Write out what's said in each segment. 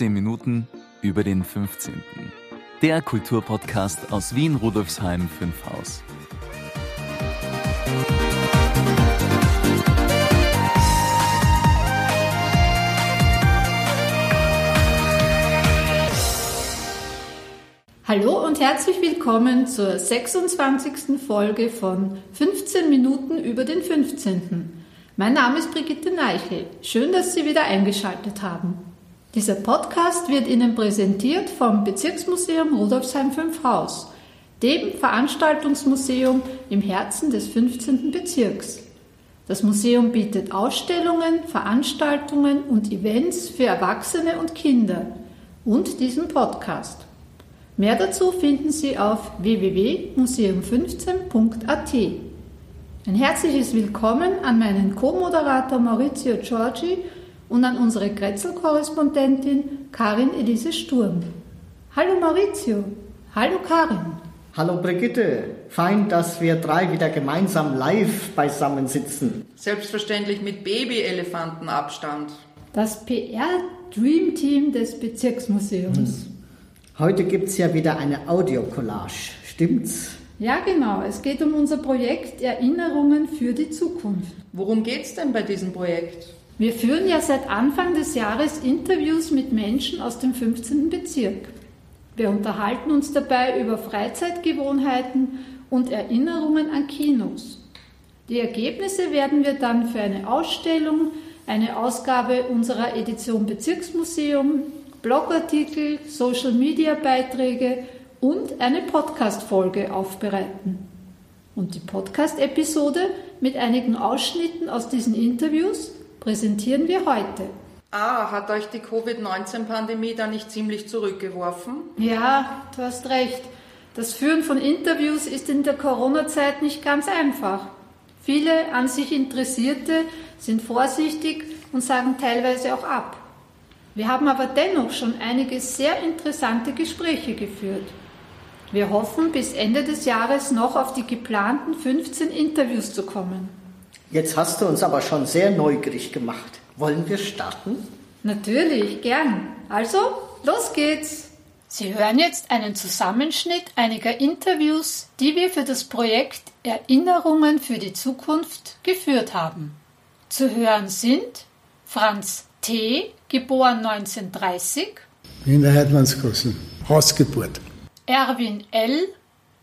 15 Minuten über den 15. Der Kulturpodcast aus Wien Rudolfsheim 5 Haus. Hallo und herzlich willkommen zur 26. Folge von 15 Minuten über den 15. Mein Name ist Brigitte Neichel. Schön, dass Sie wieder eingeschaltet haben. Dieser Podcast wird Ihnen präsentiert vom Bezirksmuseum Rudolfsheim 5 Haus, dem Veranstaltungsmuseum im Herzen des 15. Bezirks. Das Museum bietet Ausstellungen, Veranstaltungen und Events für Erwachsene und Kinder und diesen Podcast. Mehr dazu finden Sie auf www.museum15.at. Ein herzliches Willkommen an meinen Co-Moderator Maurizio Giorgi und an unsere Grätzl-Korrespondentin Karin Elise Sturm. Hallo Maurizio. Hallo Karin. Hallo Brigitte. Fein, dass wir drei wieder gemeinsam live beisammen sitzen. Selbstverständlich mit Baby-Elefantenabstand. Das PR-Dream-Team des Bezirksmuseums. Hm. Heute gibt es ja wieder eine Audiocollage, stimmt's? Ja, genau. Es geht um unser Projekt Erinnerungen für die Zukunft. Worum geht es denn bei diesem Projekt? Wir führen ja seit Anfang des Jahres Interviews mit Menschen aus dem 15. Bezirk. Wir unterhalten uns dabei über Freizeitgewohnheiten und Erinnerungen an Kinos. Die Ergebnisse werden wir dann für eine Ausstellung, eine Ausgabe unserer Edition Bezirksmuseum, Blogartikel, Social-Media-Beiträge und eine Podcast-Folge aufbereiten. Und die Podcast-Episode mit einigen Ausschnitten aus diesen Interviews präsentieren wir heute. Ah, hat euch die Covid-19-Pandemie da nicht ziemlich zurückgeworfen? Ja, du hast recht. Das Führen von Interviews ist in der Corona-Zeit nicht ganz einfach. Viele an sich Interessierte sind vorsichtig und sagen teilweise auch ab. Wir haben aber dennoch schon einige sehr interessante Gespräche geführt. Wir hoffen, bis Ende des Jahres noch auf die geplanten 15 Interviews zu kommen. Jetzt hast du uns aber schon sehr neugierig gemacht. Wollen wir starten? Natürlich, gern. Also, los geht's. Sie hören jetzt einen Zusammenschnitt einiger Interviews, die wir für das Projekt Erinnerungen für die Zukunft geführt haben. Zu hören sind Franz T., geboren 1930. In der Heidmannsgasse, Hausgeburt. Erwin L.,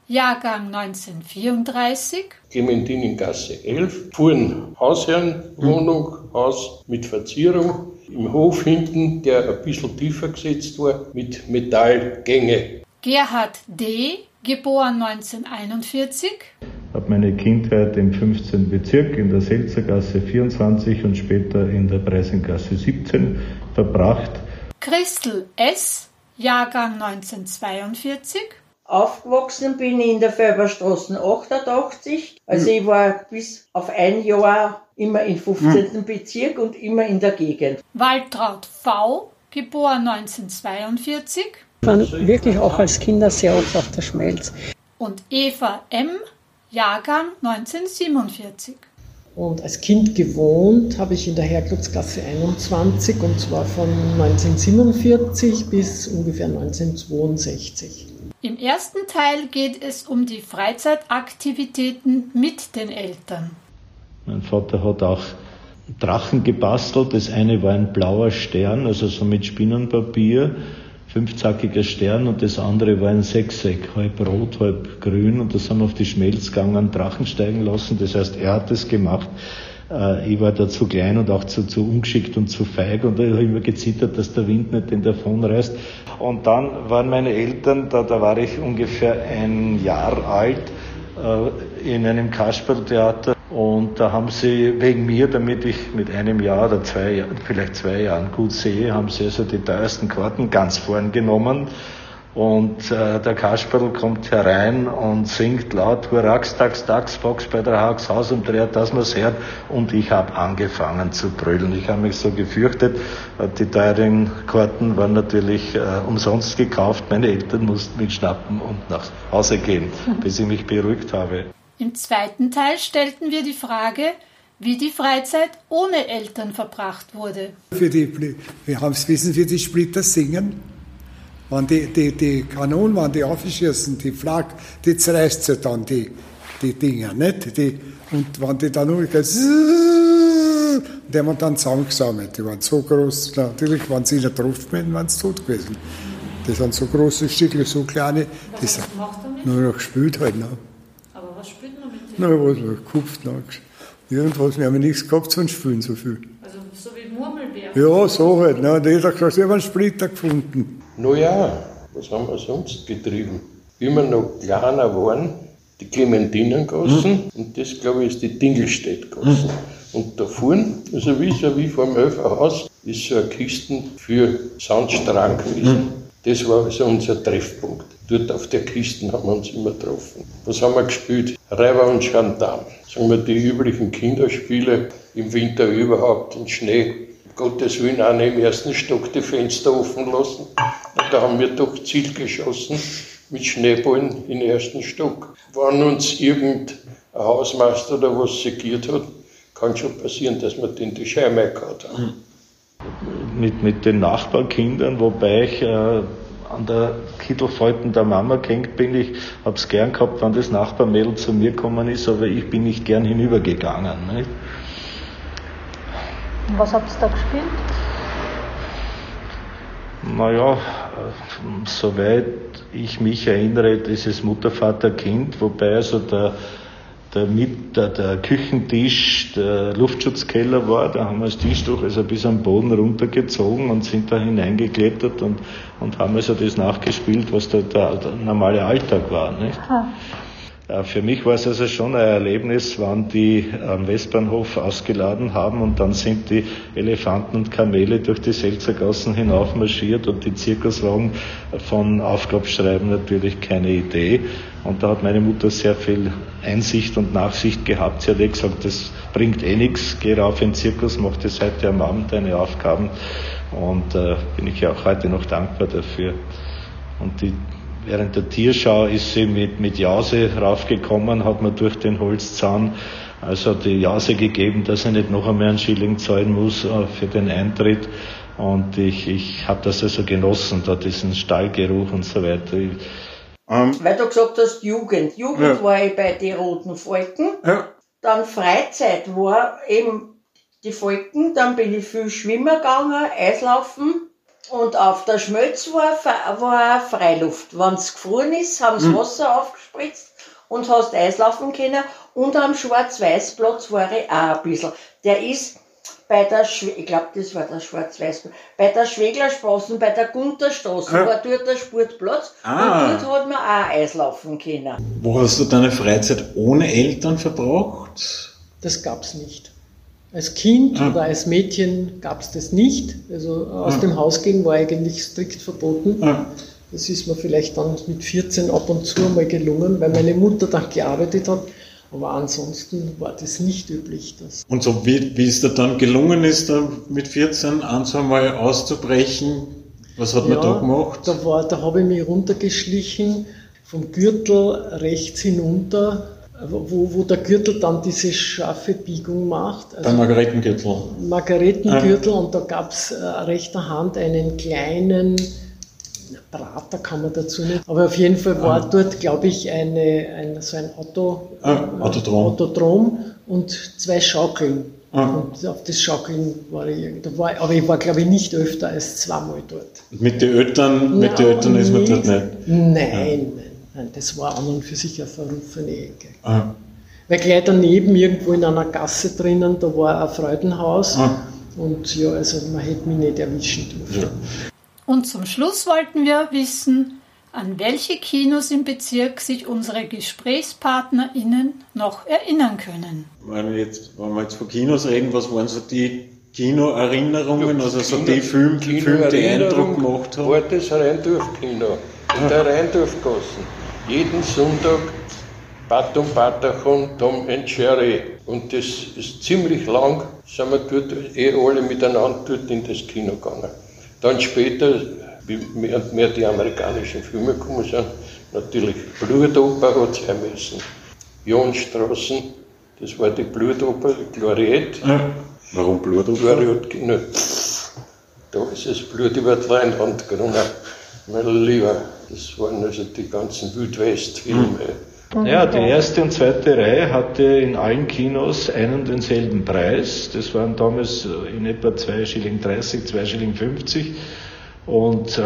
Jahrgang 1934. Clementiningasse 11, fuhren Hausherrenwohnung, Haus mit Verzierung, im Hof hinten, der ein bisschen tiefer gesetzt war, mit Metallgänge. Gerhard D., geboren 1941 habe meine Kindheit im 15. Bezirk in der Selzergasse 24 und später in der Preisengasse 17 verbracht. Christel S., Jahrgang 1942. Aufgewachsen bin ich in der Färberstraße 88. Also ich war bis auf ein Jahr immer im 15. Hm. Bezirk und immer in der Gegend. Waltraud V., geboren 1942. Wir waren wirklich auch als Kinder sehr oft auf der Schmelz. Und Eva M., Jahrgang 1947. Und als Kind gewohnt habe ich in der Herklubsgasse 21 und zwar von 1947 bis ungefähr 1962. Im ersten Teil geht es um die Freizeitaktivitäten mit den Eltern. Mein Vater hat auch Drachen gebastelt. Das eine war ein blauer Stern, also so mit Spinnenpapier fünfzackiger Stern und das andere war ein Sechseck, halb rot, halb grün und das haben wir auf die Schmelz gegangen, Drachen steigen lassen. Das heißt, er hat es gemacht. Äh, ich war da zu klein und auch zu, zu ungeschickt und zu feig und ich habe immer gezittert, dass der Wind nicht den davon reißt. Und dann waren meine Eltern, da, da war ich ungefähr ein Jahr alt, äh, in einem Kasperltheater und da haben sie wegen mir, damit ich mit einem Jahr oder zwei, vielleicht zwei Jahren gut sehe, haben sie also die teuersten Karten ganz vorn genommen. Und äh, der Kasperl kommt herein und singt laut Hurrax, Tax, Tax, Fox bei der Hags Haus und dreht, dass man's hört. Und ich habe angefangen zu brüllen. Ich habe mich so gefürchtet. Die teuren Karten waren natürlich äh, umsonst gekauft. Meine Eltern mussten mich schnappen und nach Hause gehen, bis ich mich beruhigt habe. Im zweiten Teil stellten wir die Frage, wie die Freizeit ohne Eltern verbracht wurde. Für die, wir haben es wissen, für die Splitter singen. Wenn die, die, die Kanonen, wenn die aufschießen, die Flak, die zerreißt sie dann, die, die Dinger, nicht? Die, und wenn die dann umgehen, die haben dann zusammengesammelt. Die waren so groß, natürlich waren sie Truft gewesen, waren sie tot gewesen. Das sind so große Stücke, so kleine. Was die macht damit? Nur noch gespielt halt. Ne? Aber was spielt man mit Na, was noch gekupft, ne? Irgendwas, wir haben nichts gehabt zum Spielen so viel. Also so wie Murmelbeer. Ja, so halt. Ne? Und jeder hat gesagt, sie haben einen Splitter gefunden. Naja, was haben wir sonst getrieben? Wir noch kleiner waren, die Clementinengassen und das, glaube ich, ist die Dingelstädtgassen. Und da vorne, also wie so wie vor dem Elferhaus, ist so eine Kiste für Sandstrang gewesen. Das war also unser Treffpunkt. Dort auf der Kiste haben wir uns immer getroffen. Was haben wir gespielt? Reiber und Gendarm. Sagen wir die üblichen Kinderspiele im Winter überhaupt, im Schnee. Gottes Willen auch nicht im ersten Stock die Fenster offen lassen. Und da haben wir doch Ziel geschossen mit Schneeballen im ersten Stock. Wenn uns irgendein Hausmeister oder was segiert hat, kann schon passieren, dass wir den die Scheibe gehabt haben. Mit, mit den Nachbarkindern, wobei ich äh, an der Kittelfalten der Mama gehängt bin. Ich hab's gern gehabt, wenn das Nachbarmädel zu mir gekommen ist, aber ich bin nicht gern hinübergegangen. Nicht? Was habt ihr da gespielt? Naja, soweit ich mich erinnere, dieses Mutter, Vater, Kind, wobei also der, der, mit, der, der Küchentisch der Luftschutzkeller war, da haben wir das Tischtuch also bis am Boden runtergezogen und sind da hineingeklettert und, und haben also das nachgespielt, was da der, der normale Alltag war. Nicht? Ja, Für mich war es also schon ein Erlebnis, wann die am Westbahnhof ausgeladen haben und dann sind die Elefanten und Kamele durch die Selzergassen hinaufmarschiert und die Zirkuswagen von Aufgabenschreiben natürlich keine Idee. Und da hat meine Mutter sehr viel Einsicht und Nachsicht gehabt. Sie hat eh gesagt, das bringt eh nichts, geh rauf in den Zirkus, mach das heute am Abend deine Aufgaben. Und äh, bin ich ja auch heute noch dankbar dafür. Und die Während der Tierschau ist sie mit, mit Jase raufgekommen, hat man durch den Holzzahn also die Jase gegeben, dass er nicht noch einmal einen Schilling zahlen muss äh, für den Eintritt. Und ich, ich habe das also genossen, da diesen Stallgeruch und so weiter. Ich, Weil du gesagt hast, Jugend. Jugend Ja. war ich bei den Roten Falken. Ja. Dann Freizeit war eben die Falken. Dann bin ich viel schwimmen gegangen, Eislaufen. Und auf der Schmelz war, war Freiluft. Wenn es gefroren ist, haben sie Mhm. Wasser aufgespritzt und hast Eislaufen können. Und am Schwarz-Weiß-Platz war ich auch ein bisschen. Der ist bei der, Schwe ich glaube, das war der Schwarz-Weiß, bei der Schweglerstraße, bei der Gunterstraße, Ja. war dort der Sportplatz. Ah. Und dort hat man auch Eislaufen können. Wo hast du deine Freizeit ohne Eltern verbracht? Das gab's nicht. Als Kind Ah. oder als Mädchen gab's das nicht. Also aus Ah. dem Haus gehen war eigentlich strikt verboten. Ah. Das ist mir vielleicht dann mit 14 ab und zu mal gelungen, weil meine Mutter dann gearbeitet hat. Aber ansonsten war das nicht üblich. Das Und so wie, wie es dir dann gelungen ist, mit 14 ein, zwei Mal auszubrechen, was hat man da gemacht? Da, war- da habe ich mich runtergeschlichen, vom Gürtel rechts hinunter, wo, wo der Gürtel dann diese scharfe Biegung macht. Also Beim Margaretengürtel. Margaretengürtel und da gab es äh, rechter Hand einen kleinen Prater, kann man dazu nicht. Aber auf jeden Fall war Ah. dort, glaube ich, eine, ein, so ein Auto, Ah, Autodrom. Autodrom und zwei Schaukeln. Ah. Und auf das Schaukeln war ich, da war, aber ich war, glaube ich, nicht öfter als zweimal dort. Mit den Eltern, mit den Eltern ist man dort nicht. Nein, nein, nein, das war an und für sich eine verrufene Ecke. Ah. Weil gleich daneben, irgendwo in einer Gasse drinnen, da war ein Freudenhaus. Ah. Und ja, also man hätte mich nicht erwischen dürfen. Und zum Schluss wollten wir wissen, an welche Kinos im Bezirk sich unsere GesprächspartnerInnen noch erinnern können. Wenn wir, jetzt, wenn wir jetzt von Kinos reden, was waren so die Kinoerinnerungen, also so Kino- die Filme, die, Filme, die Eindruck gemacht haben? War das Rheindorf-Kino in der Rheindorfgassen. Jeden Sonntag Pat und Patachon, Tom Jerry. Und das ist ziemlich lang, sind wir dort eh alle miteinander dort in das Kino gegangen. Dann später, wie mehr und mehr die amerikanischen Filme gekommen sind, natürlich Blutoper hat es sein müssen. Johnstraßen, Das war die Blutoper Gloriette. Ja. Warum Blutoper? Gloriette, ne, da ist das Blut über die Leinwand gegangen. Mein Lieber, das waren also die ganzen Wildwest-Filme. Ja, die erste und zweite Reihe hatte in allen Kinos einen und denselben Preis. Das waren damals in etwa 2 Schilling 30, 2 Schilling 50. Und äh,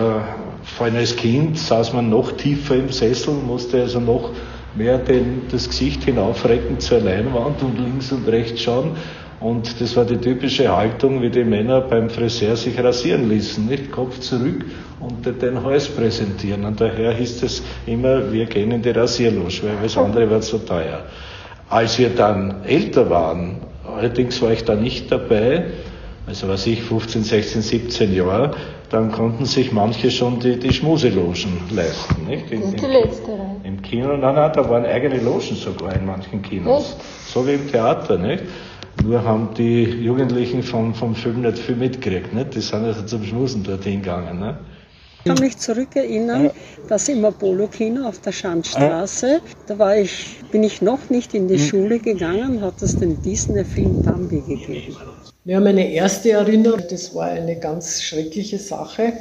vor allem als Kind saß man noch tiefer im Sessel, musste also noch mehr den, das Gesicht hinaufrecken zur Leinwand und links und rechts schauen. Und das war die typische Haltung, wie die Männer beim Friseur sich rasieren ließen, nicht? Kopf zurück und den Hals präsentieren. Und daher hieß es immer, wir gehen in die Rasierloge, weil das andere war zu teuer. Als wir dann älter waren, allerdings war ich da nicht dabei, also was ich, 15, 16, 17 Jahre, dann konnten sich manche schon die, die Schmuselogen leisten. Nicht? In, die letzte Reihe. Im Kino, nein, nein, da waren eigene Logen sogar in manchen Kinos. Echt? So wie im Theater, nicht? Nur haben die Jugendlichen vom, vom Film nicht viel mitgekriegt. Nicht? Die sind also zum Schmusen dorthin gegangen. Nicht? Ich kann mich zurückerinnern, ja. dass im Apollo-Kino auf der Schandstraße, da war ich, bin ich noch nicht in die hm. Schule gegangen, hat es den Disney-Film Bambi gegeben. Ja, meine erste Erinnerung, das war eine ganz schreckliche Sache.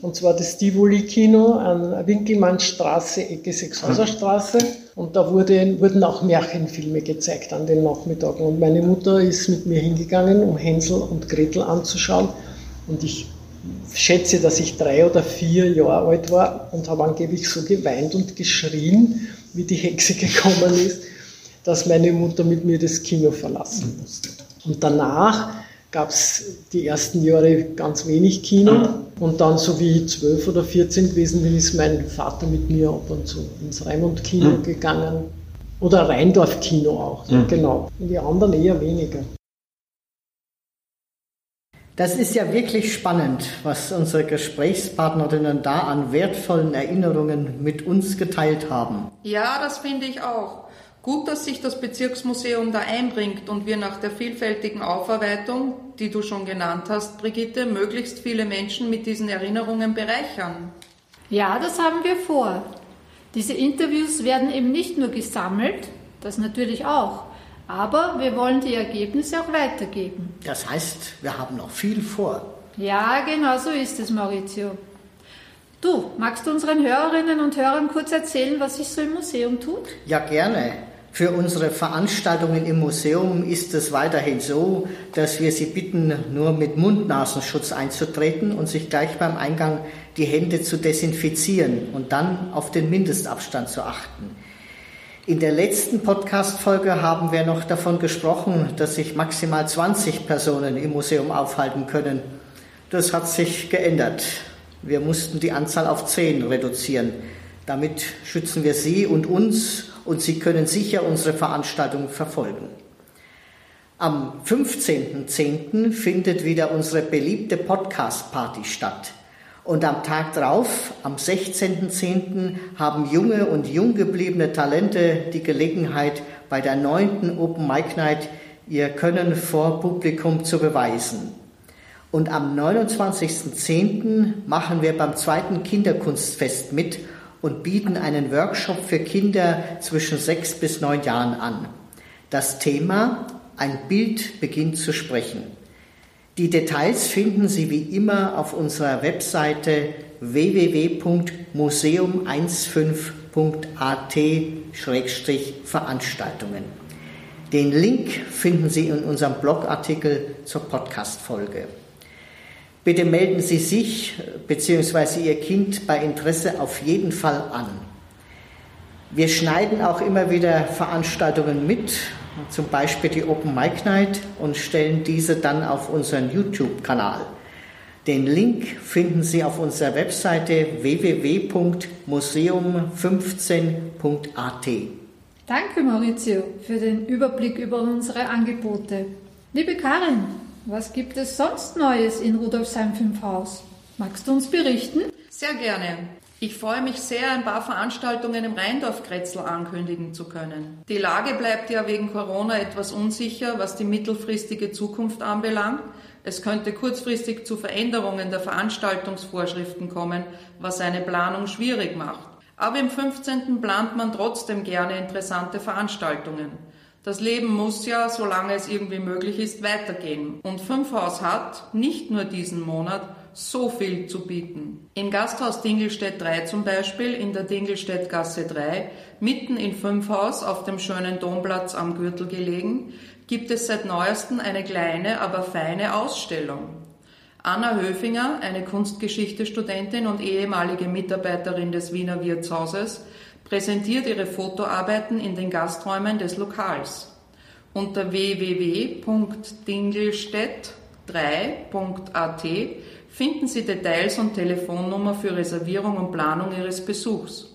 Und zwar das Tivoli-Kino an Winkelmannstraße, Ecke Sechshauserstraße. Und da wurde, wurden auch Märchenfilme gezeigt an den Nachmittagen. Und meine Mutter ist mit mir hingegangen, um Hänsel und Gretel anzuschauen. Und ich schätze, dass ich drei oder vier Jahre alt war und habe angeblich so geweint und geschrien, wie die Hexe gekommen ist, dass meine Mutter mit mir das Kino verlassen musste. Und danach gab es die ersten Jahre ganz wenig Kino. Und dann, so wie ich zwölf oder vierzehn gewesen bin, ist mein Vater mit mir ab und zu ins Raimund-Kino mhm. gegangen. Oder Rheindorf-Kino auch, mhm. genau. In die anderen eher weniger. Das ist ja wirklich spannend, was unsere Gesprächspartnerinnen da an wertvollen Erinnerungen mit uns geteilt haben. Ja, das finde ich auch. Gut, dass sich das Bezirksmuseum da einbringt und wir nach der vielfältigen Aufarbeitung, die du schon genannt hast, Brigitte, möglichst viele Menschen mit diesen Erinnerungen bereichern. Ja, das haben wir vor. Diese Interviews werden eben nicht nur gesammelt, das natürlich auch, aber wir wollen die Ergebnisse auch weitergeben. Das heißt, wir haben noch viel vor. Ja, genau so ist es, Maurizio. Du, magst du unseren Hörerinnen und Hörern kurz erzählen, was sich so im Museum tut? Ja, gerne. Für unsere Veranstaltungen im Museum ist es weiterhin so, dass wir Sie bitten, nur mit Mund-Nasenschutz einzutreten und sich gleich beim Eingang die Hände zu desinfizieren und dann auf den Mindestabstand zu achten. In der letzten Podcast-Folge haben wir noch davon gesprochen, dass sich maximal 20 Personen im Museum aufhalten können. Das hat sich geändert. Wir mussten die Anzahl auf 10 reduzieren. Damit schützen wir Sie und uns und Sie können sicher unsere Veranstaltung verfolgen. Am 15.10. findet wieder unsere beliebte Podcast-Party statt. Und am Tag drauf, am 16.10., haben junge und jung gebliebene Talente die Gelegenheit, bei der neunten Open Mic Night ihr Können vor Publikum zu beweisen. Und am 29.10. machen wir beim zweiten Kinderkunstfest mit und bieten einen Workshop für Kinder zwischen sechs bis neun Jahren an. Das Thema Ein Bild beginnt zu sprechen. Die Details finden Sie wie immer auf unserer Webseite www.museum15.at-veranstaltungen. Den Link finden Sie in unserem Blogartikel zur Podcast-Folge. Bitte melden Sie sich bzw. Ihr Kind bei Interesse auf jeden Fall an. Wir schneiden auch immer wieder Veranstaltungen mit, zum Beispiel die Open Mic Night, und stellen diese dann auf unseren YouTube-Kanal. Den Link finden Sie auf unserer Webseite www.museum15.at. Danke, Maurizio, für den Überblick über unsere Angebote. Liebe Karin, was gibt es sonst Neues in Rudolfsheim 5 Haus? Magst du uns berichten? Sehr gerne. Ich freue mich sehr, ein paar Veranstaltungen im Rheindorf-Kretzel ankündigen zu können. Die Lage bleibt ja wegen Corona etwas unsicher, was die mittelfristige Zukunft anbelangt. Es könnte kurzfristig zu Veränderungen der Veranstaltungsvorschriften kommen, was eine Planung schwierig macht. Aber im 15. plant man trotzdem gerne interessante Veranstaltungen. Das Leben muss ja, solange es irgendwie möglich ist, weitergehen. Und Fünfhaus hat nicht nur diesen Monat so viel zu bieten. Im Gasthaus Dingelstedt 3 zum Beispiel, in der Dingelstädtgasse 3, mitten in Fünfhaus auf dem schönen Domplatz am Gürtel gelegen, gibt es seit neuestem eine kleine, aber feine Ausstellung. Anna Höfinger, eine Kunstgeschichte-Studentin und ehemalige Mitarbeiterin des Wiener Wirtshauses, präsentiert ihre Fotoarbeiten in den Gasträumen des Lokals. Unter www.dingelstedt3.at finden Sie Details und Telefonnummer für Reservierung und Planung Ihres Besuchs.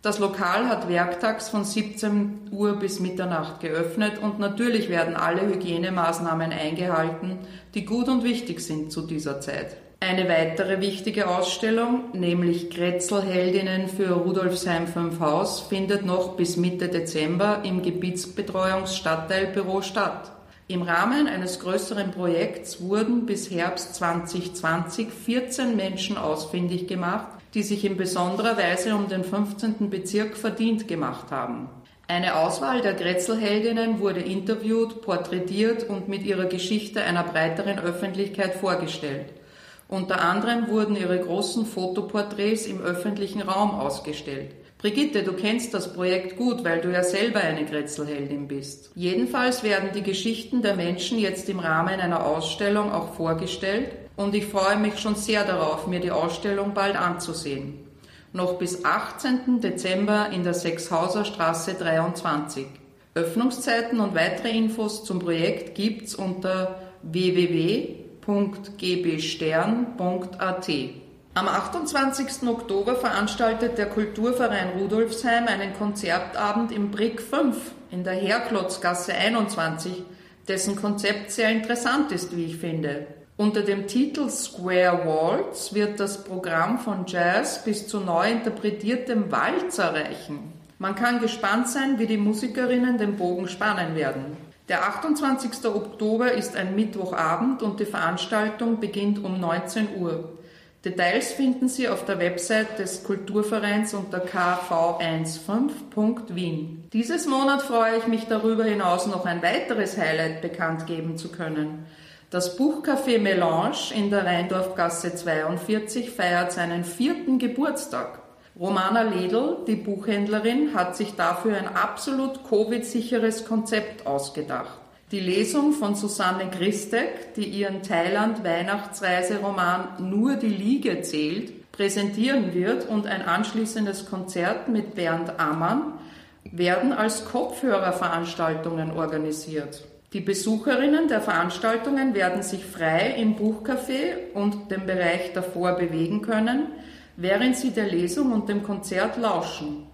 Das Lokal hat werktags von 17 Uhr bis Mitternacht geöffnet und natürlich werden alle Hygienemaßnahmen eingehalten, die gut und wichtig sind zu dieser Zeit. Eine weitere wichtige Ausstellung, nämlich Kretzelheldinnen für Rudolfsheim 5 Haus, findet noch bis Mitte Dezember im Gebietsbetreuungsstadtteilbüro statt. Im Rahmen eines größeren Projekts wurden bis Herbst 2020 14 Menschen ausfindig gemacht, die sich in besonderer Weise um den 15. Bezirk verdient gemacht haben. Eine Auswahl der Grätzelheldinnen wurde interviewt, porträtiert und mit ihrer Geschichte einer breiteren Öffentlichkeit vorgestellt. Unter anderem wurden ihre großen Fotoporträts im öffentlichen Raum ausgestellt. Brigitte, du kennst das Projekt gut, weil du ja selber eine Grätzelheldin bist. Jedenfalls werden die Geschichten der Menschen jetzt im Rahmen einer Ausstellung auch vorgestellt und ich freue mich schon sehr darauf, mir die Ausstellung bald anzusehen. Noch bis 18. Dezember in der Sechshauser Straße 23. Öffnungszeiten und weitere Infos zum Projekt gibt's unter www www.gbstern.at. Am 28. Oktober veranstaltet der Kulturverein Rudolfsheim einen Konzertabend im Brick 5 in der Herklotzgasse 21, dessen Konzept sehr interessant ist, wie ich finde. Unter dem Titel Square Waltz wird das Programm von Jazz bis zu neu interpretiertem Walzer reichen. Man kann gespannt sein, wie die Musikerinnen den Bogen spannen werden. Der 28. Oktober ist ein Mittwochabend und die Veranstaltung beginnt um 19 Uhr. Details finden Sie auf der Website des Kulturvereins unter kv15.wien. Dieses Monat freue ich mich darüber hinaus noch ein weiteres Highlight bekannt geben zu können. Das Buchcafé Melange in der Rheindorfgasse 42 feiert seinen vierten Geburtstag. Romana Ledl, die Buchhändlerin, hat sich dafür ein absolut Covid-sicheres Konzept ausgedacht. Die Lesung von Susanne Christek, die ihren Thailand-Weihnachtsreiseroman Nur die Liege zählt, präsentieren wird und ein anschließendes Konzert mit Bernd Ammann werden als Kopfhörerveranstaltungen organisiert. Die Besucherinnen der Veranstaltungen werden sich frei im Buchcafé und dem Bereich davor bewegen können, während sie der Lesung und dem Konzert lauschen.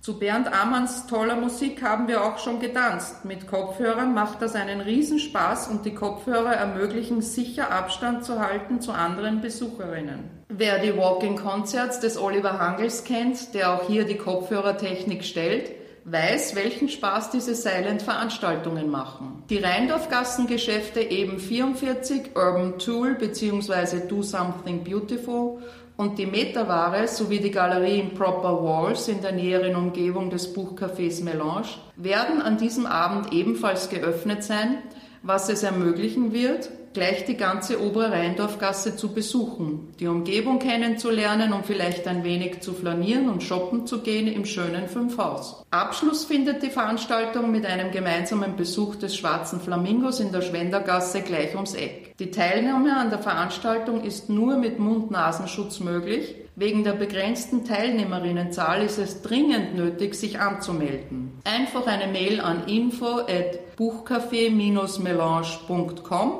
Zu Bernd Amanns toller Musik haben wir auch schon getanzt. Mit Kopfhörern macht das einen Riesenspaß und die Kopfhörer ermöglichen sicher Abstand zu halten zu anderen Besucherinnen. Wer die Walking Concerts des Oliver Hangels kennt, der auch hier die Kopfhörertechnik stellt, weiß, welchen Spaß diese Silent-Veranstaltungen machen. Die Rheindorfgassengeschäfte eben 44, Urban Tool bzw. Do Something Beautiful und die Metaware sowie die Galerie in Proper Walls in der näheren Umgebung des Buchcafés Melange werden an diesem Abend ebenfalls geöffnet sein, was es ermöglichen wird, gleich die ganze obere Rheindorfgasse zu besuchen, die Umgebung kennenzulernen und vielleicht ein wenig zu flanieren und shoppen zu gehen im schönen Fünfhaus. Abschluss findet die Veranstaltung mit einem gemeinsamen Besuch des Schwarzen Flamingos in der Schwendergasse gleich ums Eck. Die Teilnahme an der Veranstaltung ist nur mit Mund-Nasenschutz möglich. Wegen der begrenzten Teilnehmerinnenzahl ist es dringend nötig, sich anzumelden. Einfach eine Mail an info at buchcafé-melange.com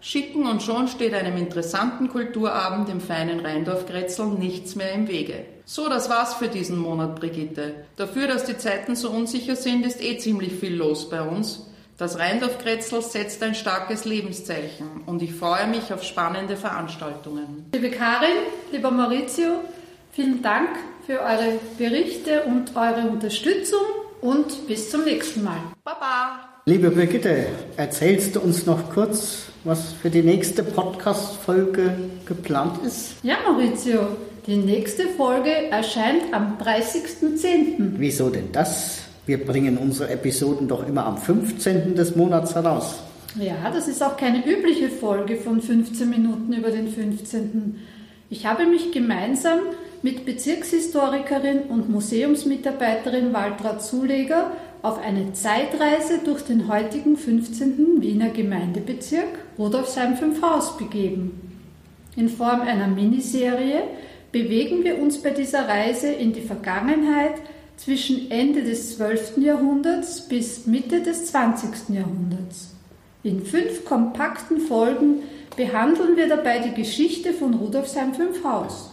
schicken und schon steht einem interessanten Kulturabend im feinen Rheindorf-Grätzl nichts mehr im Wege. So, das war's für diesen Monat, Brigitte. Dafür, dass die Zeiten so unsicher sind, ist eh ziemlich viel los bei uns. Das Rheindorf-Grätzl setzt ein starkes Lebenszeichen und ich freue mich auf spannende Veranstaltungen. Liebe Karin, lieber Maurizio, vielen Dank für eure Berichte und eure Unterstützung und bis zum nächsten Mal. Baba! Liebe Brigitte, erzählst du uns noch kurz, was für die nächste Podcast-Folge geplant ist? Ja, Maurizio, die nächste Folge erscheint am 30.10. Wieso denn das? Wir bringen unsere Episoden doch immer am 15. des Monats heraus. Ja, das ist auch keine übliche Folge von 15 Minuten über den 15. Ich habe mich gemeinsam mit Bezirkshistorikerin und Museumsmitarbeiterin Waltra Zuleger auf eine Zeitreise durch den heutigen 15. Wiener Gemeindebezirk Rudolfsheim-5 begeben. In Form einer Miniserie bewegen wir uns bei dieser Reise in die Vergangenheit zwischen Ende des 12. Jahrhunderts bis Mitte des 20. Jahrhunderts. In fünf kompakten Folgen behandeln wir dabei die Geschichte von Rudolfsheim-5 Haus.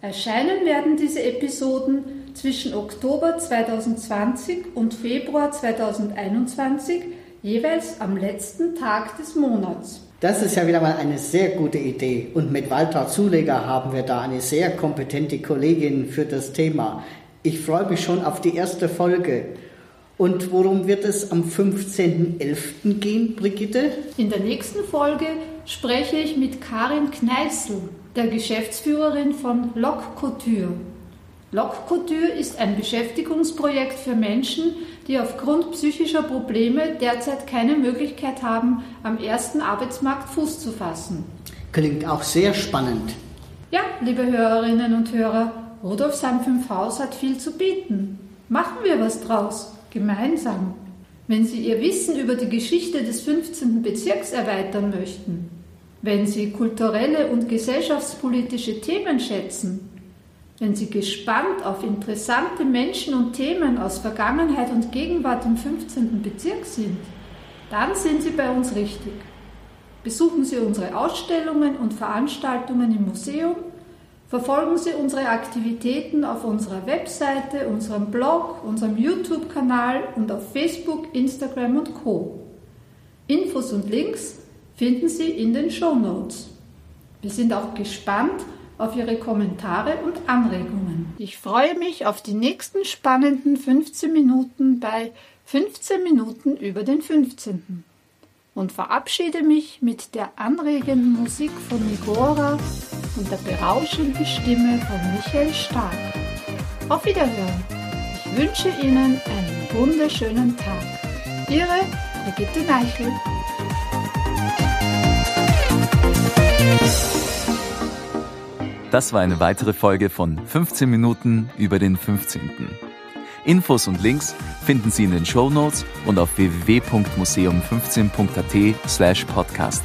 Erscheinen werden diese Episoden zwischen Oktober 2020 und Februar 2021 jeweils am letzten Tag des Monats. Das ist ja wieder mal eine sehr gute Idee. Und mit Walter Zuleger haben wir da eine sehr kompetente Kollegin für das Thema. Ich freue mich schon auf die erste Folge. Und worum wird es am 15.11. gehen, Brigitte? In der nächsten Folge spreche ich mit Karin Kneißl, der Geschäftsführerin von Lock Couture. Lock Couture ist ein Beschäftigungsprojekt für Menschen, die aufgrund psychischer Probleme derzeit keine Möglichkeit haben, am ersten Arbeitsmarkt Fuß zu fassen. Klingt auch sehr spannend. Ja, liebe Hörerinnen und Hörer, Rudolfsheim 5 Haus hat viel zu bieten. Machen wir was draus, gemeinsam. Wenn Sie Ihr Wissen über die Geschichte des 15. Bezirks erweitern möchten, wenn Sie kulturelle und gesellschaftspolitische Themen schätzen, wenn Sie gespannt auf interessante Menschen und Themen aus Vergangenheit und Gegenwart im 15. Bezirk sind, dann sind Sie bei uns richtig. Besuchen Sie unsere Ausstellungen und Veranstaltungen im Museum, verfolgen Sie unsere Aktivitäten auf unserer Webseite, unserem Blog, unserem YouTube-Kanal und auf Facebook, Instagram und Co. Infos und Links finden Sie in den Show Notes. Wir sind auch gespannt auf Ihre Kommentare und Anregungen. Ich freue mich auf die nächsten spannenden 15 Minuten bei 15 Minuten über den 15. Und verabschiede mich mit der anregenden Musik von Nigora und der berauschenden Stimme von Michael Stark. Auf Wiederhören. Ich wünsche Ihnen einen wunderschönen Tag. Ihre Brigitte Neichel. Das war eine weitere Folge von 15 Minuten über den 15. Infos und Links finden Sie in den Show Notes und auf www.museum15.at slash podcast.